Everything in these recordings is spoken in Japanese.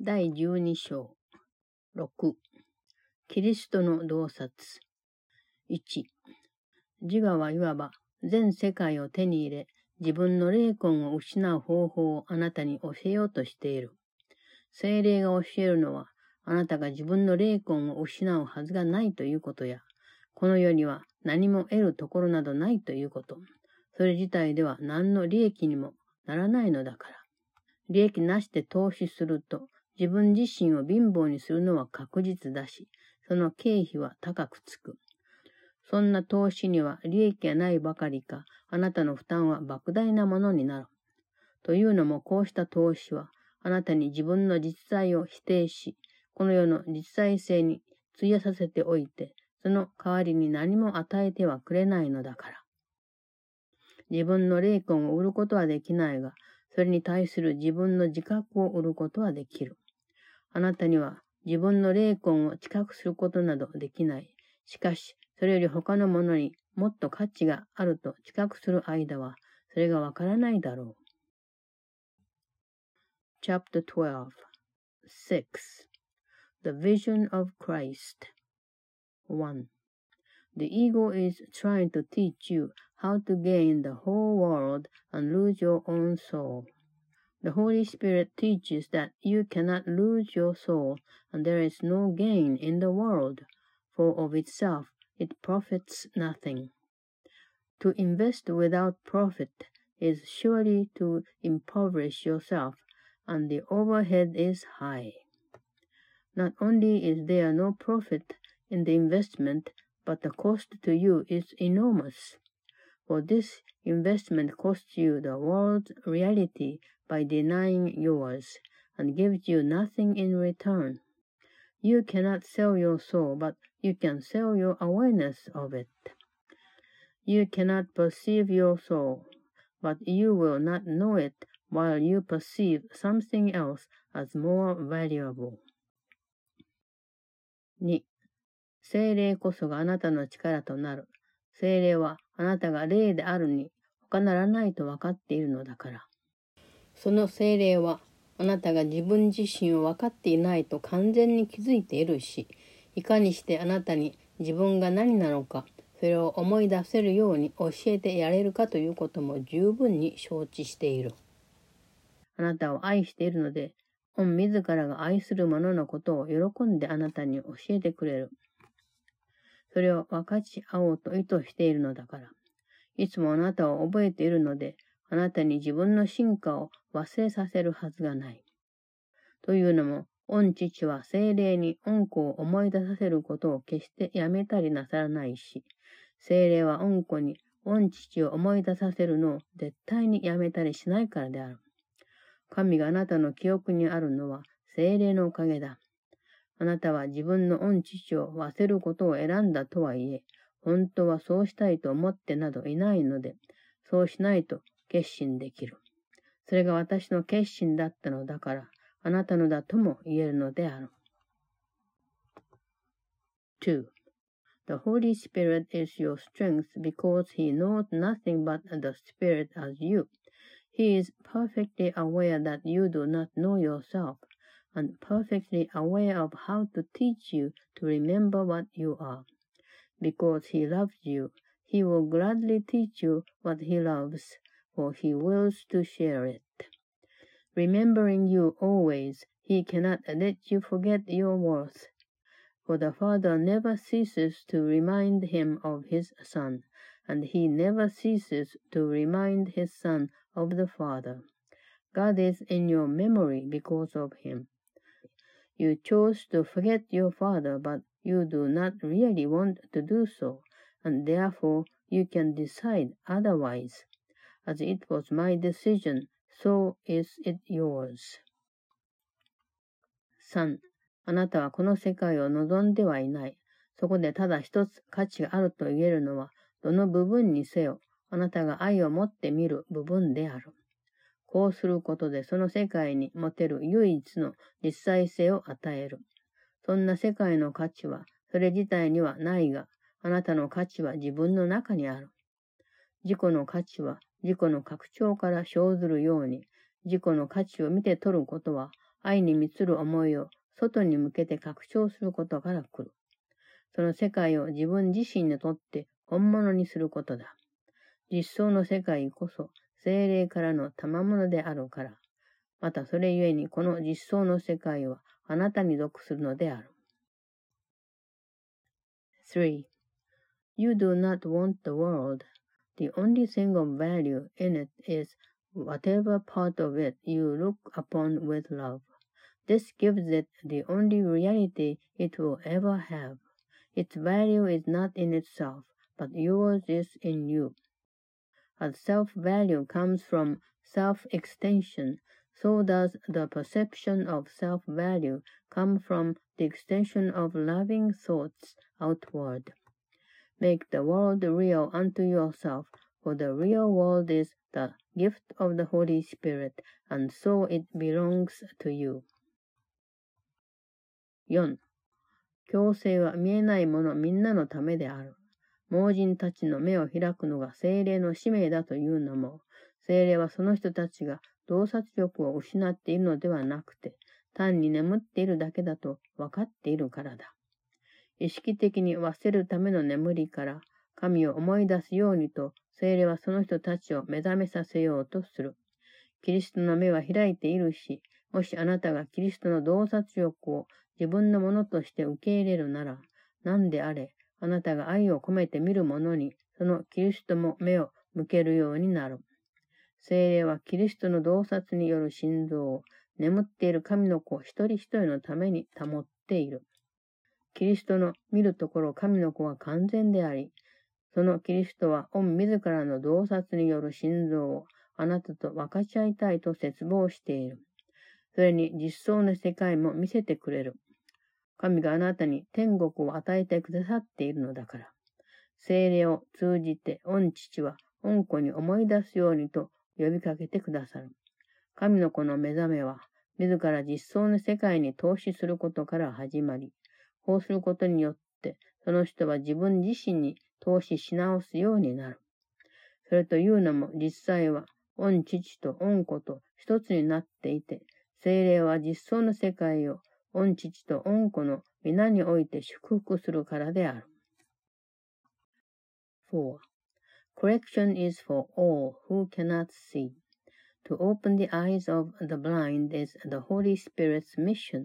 第12章6キリストの洞察1自我はいわば全世界を手に入れ自分の霊魂を失う方法をあなたに教えようとしている。精霊が教えるのはあなたが自分の霊魂を失うはずがないということや、この世には何も得るところなどないということ。それ自体では何の利益にもならないのだから。利益なしで投資すると、自分自身を貧乏にするのは確実だし、その経費は高くつく。そんな投資には利益がないばかりか、あなたの負担は莫大なものになる。というのも、こうした投資は、あなたに自分の実在を否定し、この世の実在性に費やさせておいて、その代わりに何も与えてはくれないのだから。自分の霊魂を売ることはできないが、それに対する自分の自覚を売ることはできる。あなたには自分の霊魂を知覚することなどできない。しかし、それより他のものにもっと価値があると知覚する間は、それがわからないだろう。Chapter 12 6 The Vision of Christ 1. The ego is trying to teach you how to gain the whole world and lose your own soul. The Holy Spirit teaches that you cannot lose your soul and there is no gain in the world, for of itself it profits nothing. To invest without profit is surely to impoverish yourself, and the overhead is high. Not only is there no profit in the investment, but the cost to you is enormous. For this investment costs you the world's reality by denying yours, and gives you nothing in return. You cannot sell your soul, but you can sell your awareness of it. You cannot perceive your soul, but you will not know it while you perceive something else as more valuable. 2. 精霊こそがあなたの力となる。精霊はあなたが霊であるに他ならないと分かっているのだから。その精霊はあなたが自分自身を分かっていないと完全に気づいているし、いかにしてあなたに自分が何なのか、それを思い出せるように教えてやれるかということも十分に承知している。あなたを愛しているので、御自らが愛する者のことを喜んであなたに教えてくれる。それを分かち合おうと意図しているのだから。いつもあなたを覚えているので、あなたに自分の進化を忘れさせるはずがない。というのも、御父は精霊に恩子を思い出させることを決してやめたりなさらないし、精霊は恩子に御父を思い出させるのを絶対にやめたりしないからである。神があなたの記憶にあるのは精霊のおかげだ。あなたは自分の御父を忘れることを選んだとはいえ、本当はそうしたいと思ってなどいないので、そうしないと決心できる。それが私の決心だったのだから、あなたのだとも言えるのである。2. The Holy Spirit is your strength because He knows nothing but the Spirit as you. He is perfectly aware that you do not know yourself, and perfectly aware of how to teach you to remember what you are. Because he loves you, he will gladly teach you what he loves, for he wills to share it. Remembering you always, he cannot let you forget your worth. For the Father never ceases to remind him of his Son, and he never ceases to remind his Son of the Father. God is in your memory because of him. You chose to forget your father, but you do not really want to do so, and therefore you can decide otherwise. As it was my decision, so is it yours. 3. あなたはこの世界を望んではいない。そこでただ一つ価値があると言えるのは、どの部分にせよ、あなたが愛を持って見る部分である。こうすることでその世界に持てる唯一の実際性を与える。そんな世界の価値はそれ自体にはないが、あなたの価値は自分の中にある。自己の価値は自己の拡張から生ずるように、自己の価値を見て取ることは、愛に満つる思いを外に向けて拡張することから来る。その世界を自分自身にとって本物にすることだ。実相の世界こそ精霊からの賜物であるから。またそれゆえにこの実相の世界はあなたに属するのである。3. You do not want the world. The only thing of value in it is whatever part of it you look upon with love. This gives it the only reality it will ever have. Its value is not in itself, but yours is in you. As self-value comes from self-extension, so does the perception of self-value come from the extension of loving thoughts outward. Make the world real unto yourself, for the real world is the gift of the Holy Spirit, and so it belongs to you. 4. 強制は見えないものみんなのためである。盲人たちの目を開くのが精霊の使命だというのも、精霊はその人たちが洞察力を失っているのではなくて、単に眠っているだけだと分かっているからだ。意識的に忘れるための眠りから、神を思い出すようにと、精霊はその人たちを目覚めさせようとする。キリストの目は開いているし、もしあなたがキリストの洞察力を自分のものとして受け入れるなら、何であれ、あなたが愛を込めて見るものに、そのキリストも目を向けるようになる。精霊はキリストの洞察による心臓を眠っている神の子一人一人のために保っている。キリストの見るところ神の子は完全であり、そのキリストは御自らの洞察による心臓をあなたと分かち合いたいと絶望している。それに実相の世界も見せてくれる。神があなたに天国を与えてくださっているのだから。精霊を通じて御父は御子に思い出すようにと呼びかけてくださる。神の子の目覚めは、自ら実相の世界に投資することから始まり、こうすることによって、その人は自分自身に投資し直すようになる。それというのも、実際は、御父と御子と一つになっていて、精霊は実相の世界を御父と御子の皆において祝福するからである。4. Correction is for all who cannot see. To open the eyes of the blind is the Holy Spirit's mission,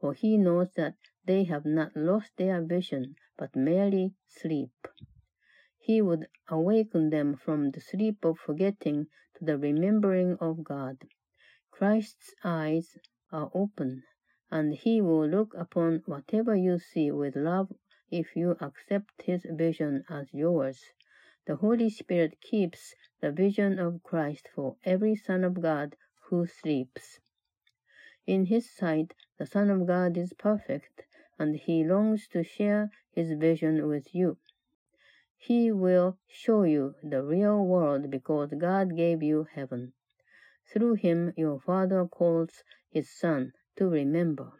for he knows that they have not lost their vision, but merely sleep. He would awaken them from the sleep of forgetting to the remembering of God. Christ's eyes are open, and he will look upon whatever you see with love if you accept his vision as yours. The Holy Spirit keeps the vision of Christ for every Son of God who sleeps. In his sight, the Son of God is perfect, and he longs to share his vision with you. He will show you the real world because God gave you heaven. Through him, your Father calls his Son to remember.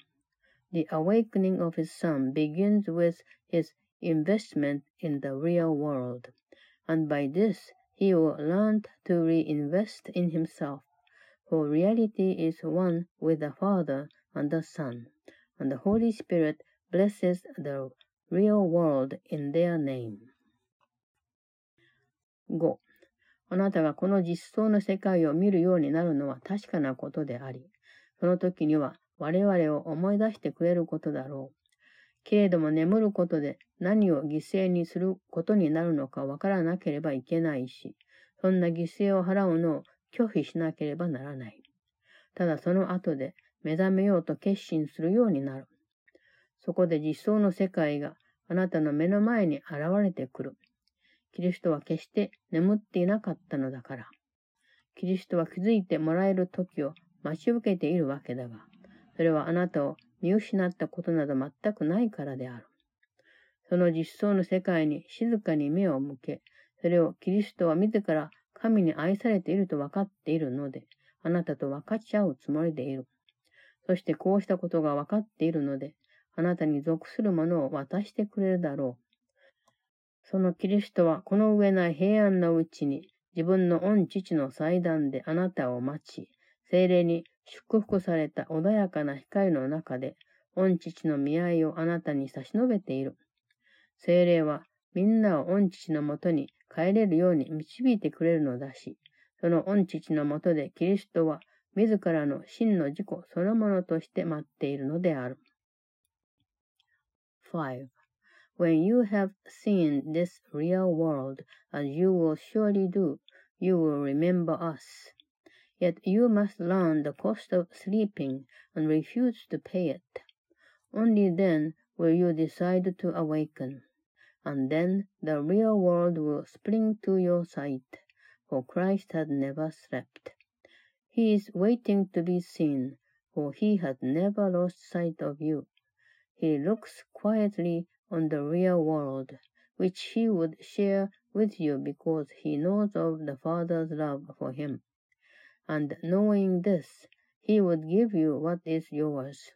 The awakening of his son begins with his investment in the real world, and by this he will learn to reinvest in himself, for reality is one with the Father and the Son, and the Holy Spirit blesses the real world in their name. 5. あなたがこの実相の世界を見るようになるのは確かなことであり、その時には我々を思い出してくれることだろう。けれども眠ることで何を犠牲にすることになるのかわからなければいけないし、そんな犠牲を払うのを拒否しなければならない。ただその後で目覚めようと決心するようになる。そこで実相の世界があなたの目の前に現れてくる。キリストは決して眠っていなかったのだから。キリストは気づいてもらえる時を待ち受けているわけだが、それはあなたを見失ったことなど全くないからである。その実相の世界に静かに目を向け、それをキリストは自ら神に愛されていると分かっているので、あなたと分かち合うつもりでいる。そしてこうしたことが分かっているので、あなたに属するものを渡してくれるだろう。そのキリストはこの上ない平安のうちに自分の御父の祭壇であなたを待ち、精霊に祝福された穏やかな光の中で、御父の見合いをあなたに差し伸べている。精霊はみんなを御父のもとに帰れるように導いてくれるのだし、その御父のもとでキリストは自らの真の自己そのものとして待っているのである。5. When you have seen this real world, as you will surely do, you will remember us. Yet you must learn the cost of sleeping and refuse to pay it. Only then will you decide to awaken. And then the real world will spring to your sight, for Christ has never slept. He is waiting to be seen, for he has never lost sight of you. He looks quietly on the real world, which he would share with you because he knows of the Father's love for him. And knowing this, he would give you what is yours.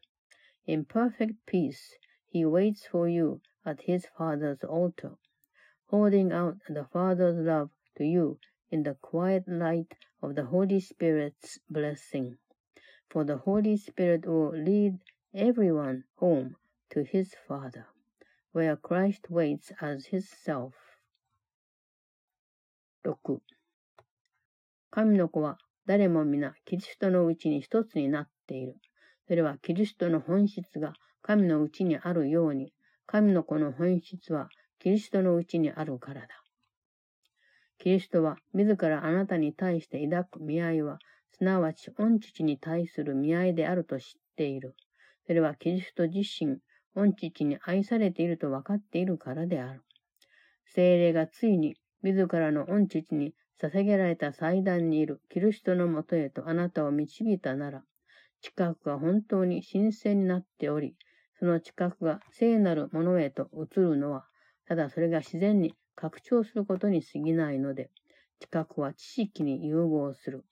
In perfect peace, he waits for you at his Father's altar, holding out the Father's love to you in the quiet light of the Holy Spirit's blessing. For the Holy Spirit will lead everyone home to his Father, where Christ waits as his self. 6. 神の子は誰も皆キリストのうちに一つになっている。それはキリストの本質が神のうちにあるように、神の子の本質はキリストのうちにあるからだ。キリストは自らあなたに対して抱く見合いは、すなわち御父に対する見合いであると知っている。それはキリスト自身、御父に愛されていると分かっているからである。精霊がついに自らの御父に捧げられた祭壇にいるキリストのもとへとあなたを導いたなら、近くが本当に神聖になっており、その近くが聖なるものへと移るのは、ただそれが自然に拡張することに過ぎないので、近くは知識に融合する。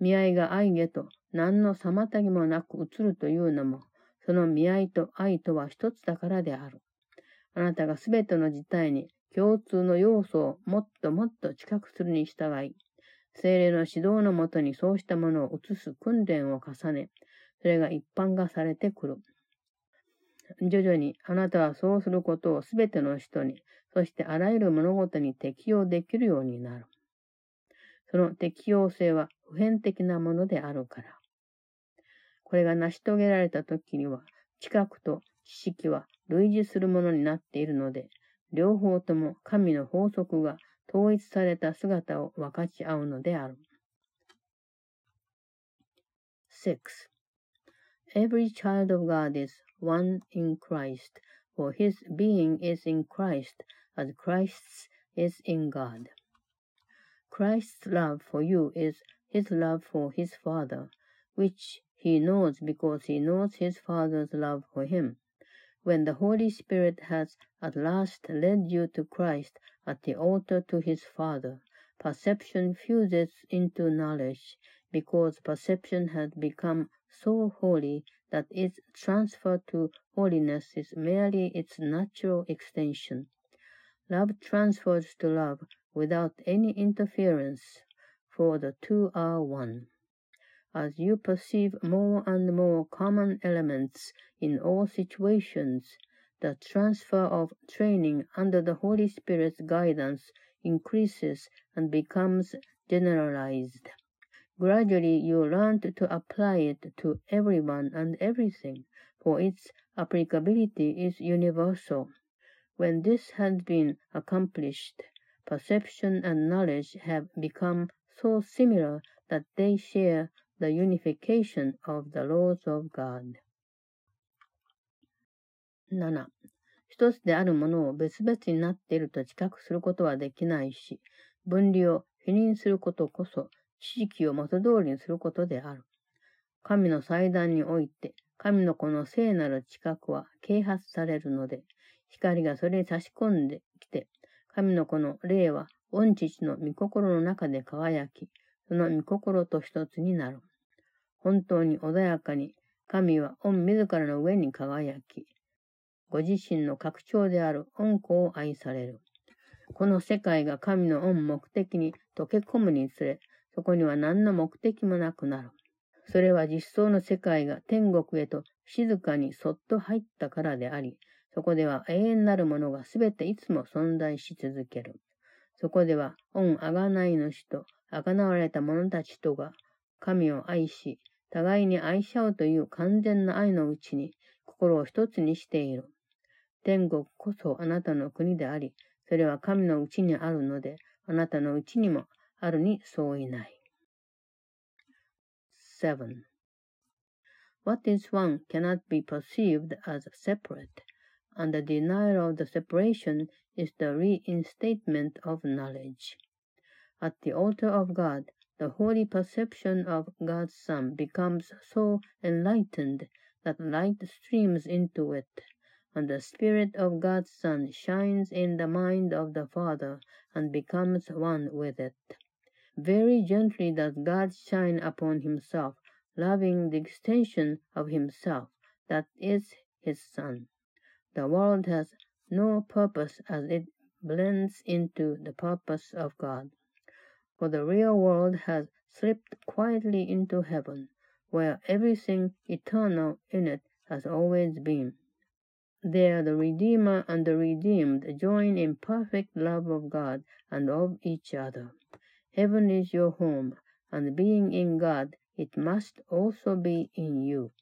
見合いが愛へと何の妨げもなく移るというのも、その見合いと愛とは一つだからである。あなたがすべての事態に共通の要素をもっともっと近くするに従い、精霊の指導のもとにそうしたものを移す訓練を重ね、それが一般化されてくる。徐々にあなたはそうすることをすべての人に、そしてあらゆる物事に適用できるようになる。その適用性は普遍的なものであるから。これが成し遂げられた時には、知覚と知識は類似するものになっているので、両方とも神の法則が統一された姿を分かち合うのである。6. Every child of God is one in Christ, for his being is in Christ, as Christ's is in God. Christ's love for you is his love for his Father, which he knows because he knows his Father's love for him. When the Holy Spirit has at last led you to Christ at the altar to his Father, perception fuses into knowledge, because perception has become so holy that its transfer to holiness is merely its natural extension. Love transfers to love without any interference, for the two are one. As you perceive more and more common elements in all situations, the transfer of training under the Holy Spirit's guidance increases and becomes generalized. Gradually you learn to apply it to everyone and everything, for its applicability is universal. When this has been accomplished, perception and knowledge have become so similar that they share the unification of the laws of God. 7. 一つであるものを別々になっていると知覚することはできないし、分離を否認することこそ 知識を元通りにすることである。神の祭壇において、神の子の聖なる知覚は啓発されるので、光がそれに差し込んできて、神の子の霊は御父の御心の中で輝き、その御心と一つになる。本当に穏やかに、神は御自らの上に輝き、ご自身の拡張である恩子を愛される。この世界が神の恩目的に溶け込むにつれ、そこには何の目的もなくなる。それは実相の世界が天国へと静かにそっと入ったからであり、そこでは永遠なるものがすべていつも存在し続ける。そこでは、恩あがない主と、あがなわれた者たちとが、神を愛し、互いに愛し合うという完全な愛のうちに、心を一つにしている。天国こそあなたの国であり、それは神のうちにあるので、あなたのうちにもあるに相違ない。7. What is one cannot be perceived as separate, and the denial of the separation is the reinstatement of knowledge. At the altar of God, the holy perception of God's Son becomes so enlightened that light streams into it, and the Spirit of God's Son shines in the mind of the Father and becomes one with it. Very gently does God shine upon himself, loving the extension of himself, that is his Son. The world has no purpose as it blends into the purpose of God. For the real world has slipped quietly into heaven, where everything eternal in it has always been. There the Redeemer and the redeemed join in perfect love of God and of each other. Heaven is your home, and being in God, it must also be in you.